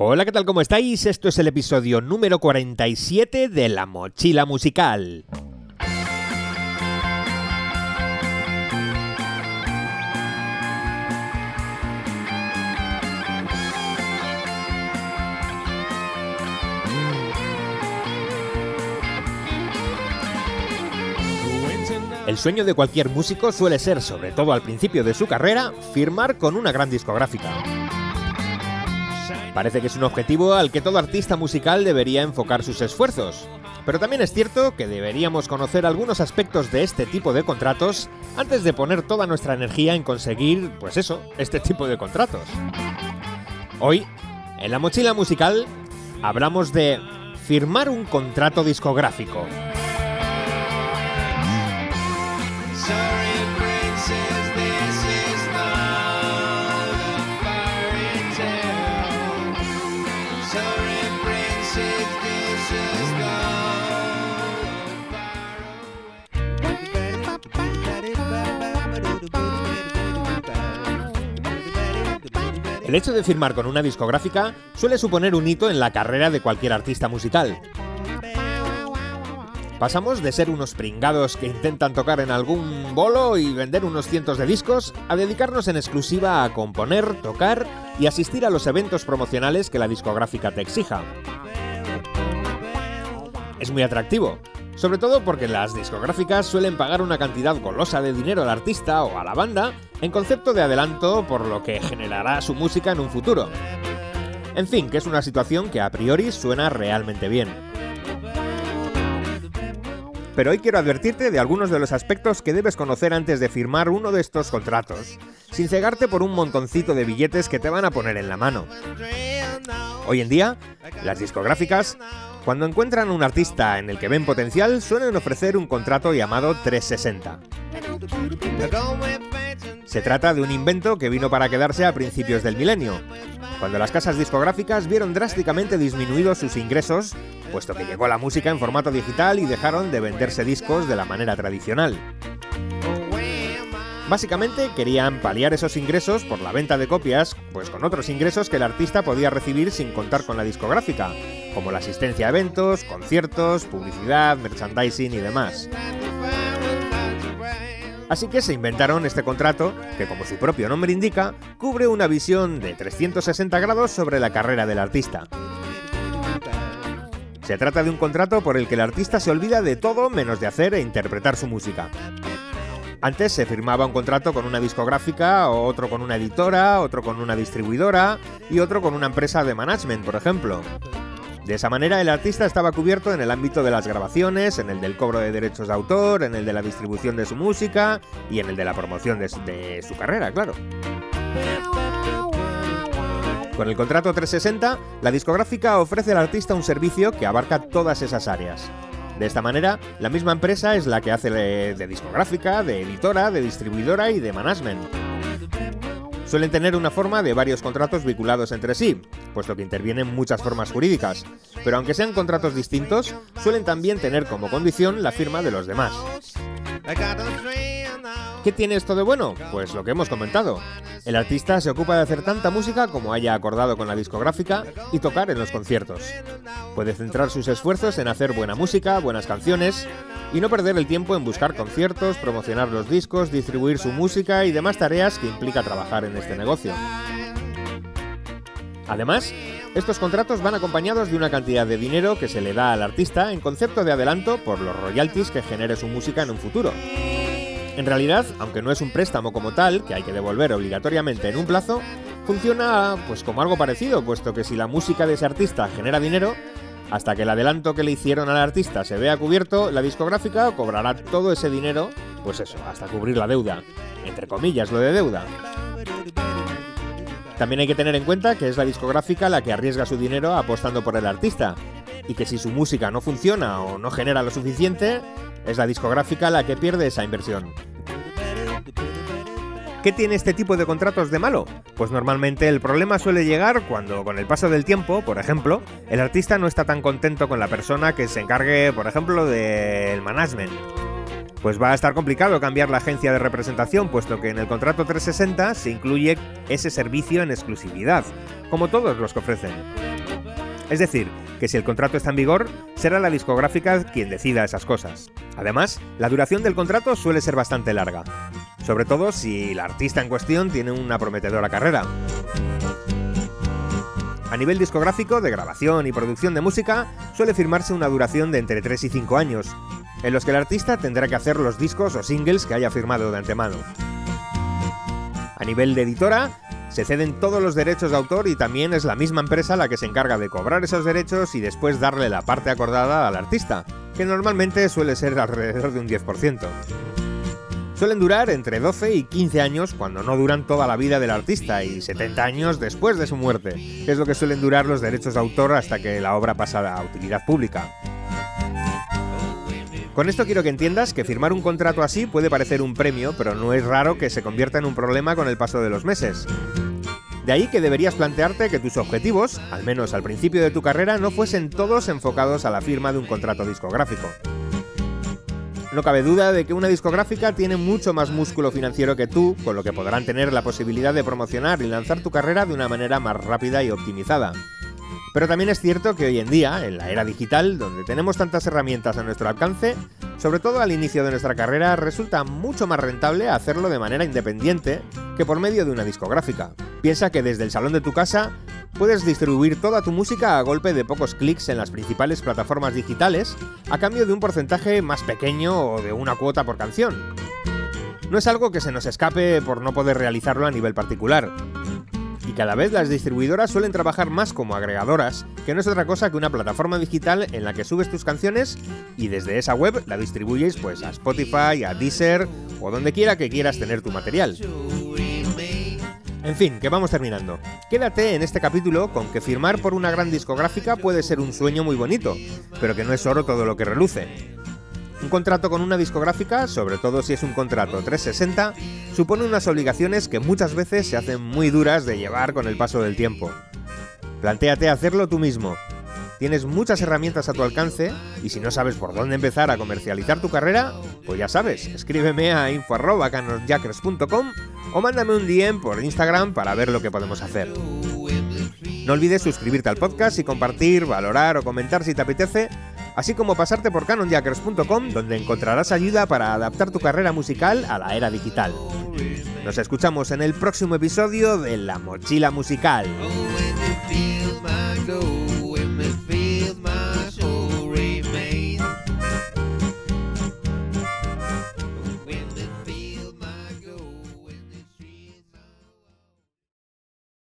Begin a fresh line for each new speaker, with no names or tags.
Hola, ¿qué tal? ¿Cómo estáis? Esto es el episodio número 47 de La Mochila Musical. El sueño de cualquier músico suele ser, sobre todo al principio de su carrera, firmar con una gran discográfica. Parece que es un objetivo al que todo artista musical debería enfocar sus esfuerzos. Pero también es cierto que deberíamos conocer algunos aspectos de este tipo de contratos antes de poner toda nuestra energía en conseguir, pues eso, este tipo de contratos. Hoy, en la mochila musical, hablamos de firmar un contrato discográfico. El hecho de firmar con una discográfica suele suponer un hito en la carrera de cualquier artista musical. Pasamos de ser unos pringados que intentan tocar en algún bolo y vender unos cientos de discos a dedicarnos en exclusiva a componer, tocar y asistir a los eventos promocionales que la discográfica te exija. Es muy atractivo, sobre todo porque las discográficas suelen pagar una cantidad golosa de dinero al artista o a la banda en concepto de adelanto por lo que generará su música en un futuro. En fin, que es una situación que a priori suena realmente bien. Pero hoy quiero advertirte de algunos de los aspectos que debes conocer antes de firmar uno de estos contratos, sin cegarte por un montoncito de billetes que te van a poner en la mano. Hoy en día, las discográficas cuando encuentran un artista en el que ven potencial, suelen ofrecer un contrato llamado 360. Se trata de un invento que vino para quedarse a principios del milenio, cuando las casas discográficas vieron drásticamente disminuidos sus ingresos, puesto que llegó la música en formato digital y dejaron de venderse discos de la manera tradicional. Básicamente querían paliar esos ingresos por la venta de copias, pues con otros ingresos que el artista podía recibir sin contar con la discográfica, como la asistencia a eventos, conciertos, publicidad, merchandising y demás. Así que se inventaron este contrato, que como su propio nombre indica, cubre una visión de 360 grados sobre la carrera del artista. Se trata de un contrato por el que el artista se olvida de todo menos de hacer e interpretar su música. Antes se firmaba un contrato con una discográfica, otro con una editora, otro con una distribuidora y otro con una empresa de management, por ejemplo. De esa manera el artista estaba cubierto en el ámbito de las grabaciones, en el del cobro de derechos de autor, en el de la distribución de su música y en el de la promoción de su, carrera, claro. Con el contrato 360, la discográfica ofrece al artista un servicio que abarca todas esas áreas. De esta manera, la misma empresa es la que hace de, discográfica, de editora, de distribuidora y de management. Suelen tener una forma de varios contratos vinculados entre sí, puesto que intervienen muchas formas jurídicas, pero aunque sean contratos distintos, suelen también tener como condición la firma de los demás. ¿Qué tiene esto de bueno? Pues lo que hemos comentado. El artista se ocupa de hacer tanta música como haya acordado con la discográfica y tocar en los conciertos. Puede centrar sus esfuerzos en hacer buena música, buenas canciones y no perder el tiempo en buscar conciertos, promocionar los discos, distribuir su música y demás tareas que implica trabajar en este negocio. Además, estos contratos van acompañados de una cantidad de dinero que se le da al artista en concepto de adelanto por los royalties que genere su música en un futuro. En realidad, aunque no es un préstamo como tal, que hay que devolver obligatoriamente en un plazo, funciona pues como algo parecido, puesto que si la música de ese artista genera dinero, hasta que el adelanto que le hicieron al artista se vea cubierto, la discográfica cobrará todo ese dinero, pues eso, hasta cubrir la deuda. Entre comillas, lo de deuda. También hay que tener en cuenta que es la discográfica la que arriesga su dinero apostando por el artista, y que si su música no funciona o no genera lo suficiente, es la discográfica la que pierde esa inversión. ¿Qué tiene este tipo de contratos de malo? Pues normalmente el problema suele llegar cuando con el paso del tiempo, por ejemplo, el artista no está tan contento con la persona que se encargue, por ejemplo, del management. Pues va a estar complicado cambiar la agencia de representación, puesto que en el contrato 360 se incluye ese servicio en exclusividad, como todos los que ofrecen. Es decir, que si el contrato está en vigor, será la discográfica quien decida esas cosas. Además, la duración del contrato suele ser bastante larga, sobre todo si el artista en cuestión tiene una prometedora carrera. A nivel discográfico, de grabación y producción de música, suele firmarse una duración de entre 3 y 5 años, en los que el artista tendrá que hacer los discos o singles que haya firmado de antemano. A nivel de editora, se ceden todos los derechos de autor y también es la misma empresa la que se encarga de cobrar esos derechos y después darle la parte acordada al artista, que normalmente suele ser alrededor de un 10%. Suelen durar entre 12 y 15 años cuando no duran toda la vida del artista y 70 años después de su muerte, es lo que suelen durar los derechos de autor hasta que la obra pasa a utilidad pública. Con esto quiero que entiendas que firmar un contrato así puede parecer un premio, pero no es raro que se convierta en un problema con el paso de los meses. De ahí que deberías plantearte que tus objetivos, al menos al principio de tu carrera, no fuesen todos enfocados a la firma de un contrato discográfico. No cabe duda de que una discográfica tiene mucho más músculo financiero que tú, con lo que podrán tener la posibilidad de promocionar y lanzar tu carrera de una manera más rápida y optimizada. Pero también es cierto que hoy en día, en la era digital, donde tenemos tantas herramientas a nuestro alcance, sobre todo al inicio de nuestra carrera, resulta mucho más rentable hacerlo de manera independiente que por medio de una discográfica. Piensa que desde el salón de tu casa puedes distribuir toda tu música a golpe de pocos clics en las principales plataformas digitales, a cambio de un porcentaje más pequeño o de una cuota por canción. No es algo que se nos escape por no poder realizarlo a nivel particular y cada vez las distribuidoras suelen trabajar más como agregadoras, que no es otra cosa que una plataforma digital en la que subes tus canciones y desde esa web la distribuyes pues a Spotify, a Deezer o donde quiera que quieras tener tu material. En fin, que vamos terminando. Quédate en este capítulo con que firmar por una gran discográfica puede ser un sueño muy bonito, pero que no es oro todo lo que reluce. Un contrato con una discográfica, sobre todo si es un contrato 360, supone unas obligaciones que muchas veces se hacen muy duras de llevar con el paso del tiempo. Plantéate hacerlo tú mismo. Tienes muchas herramientas a tu alcance y si no sabes por dónde empezar a comercializar tu carrera, pues ya sabes, escríbeme a info.canonjackers.com o mándame un DM por Instagram para ver lo que podemos hacer. No olvides suscribirte al podcast y compartir, valorar o comentar si te apetece así como pasarte por canonjackers.com donde encontrarás ayuda para adaptar tu carrera musical a la era digital. Nos escuchamos en el próximo episodio de La Mochila Musical.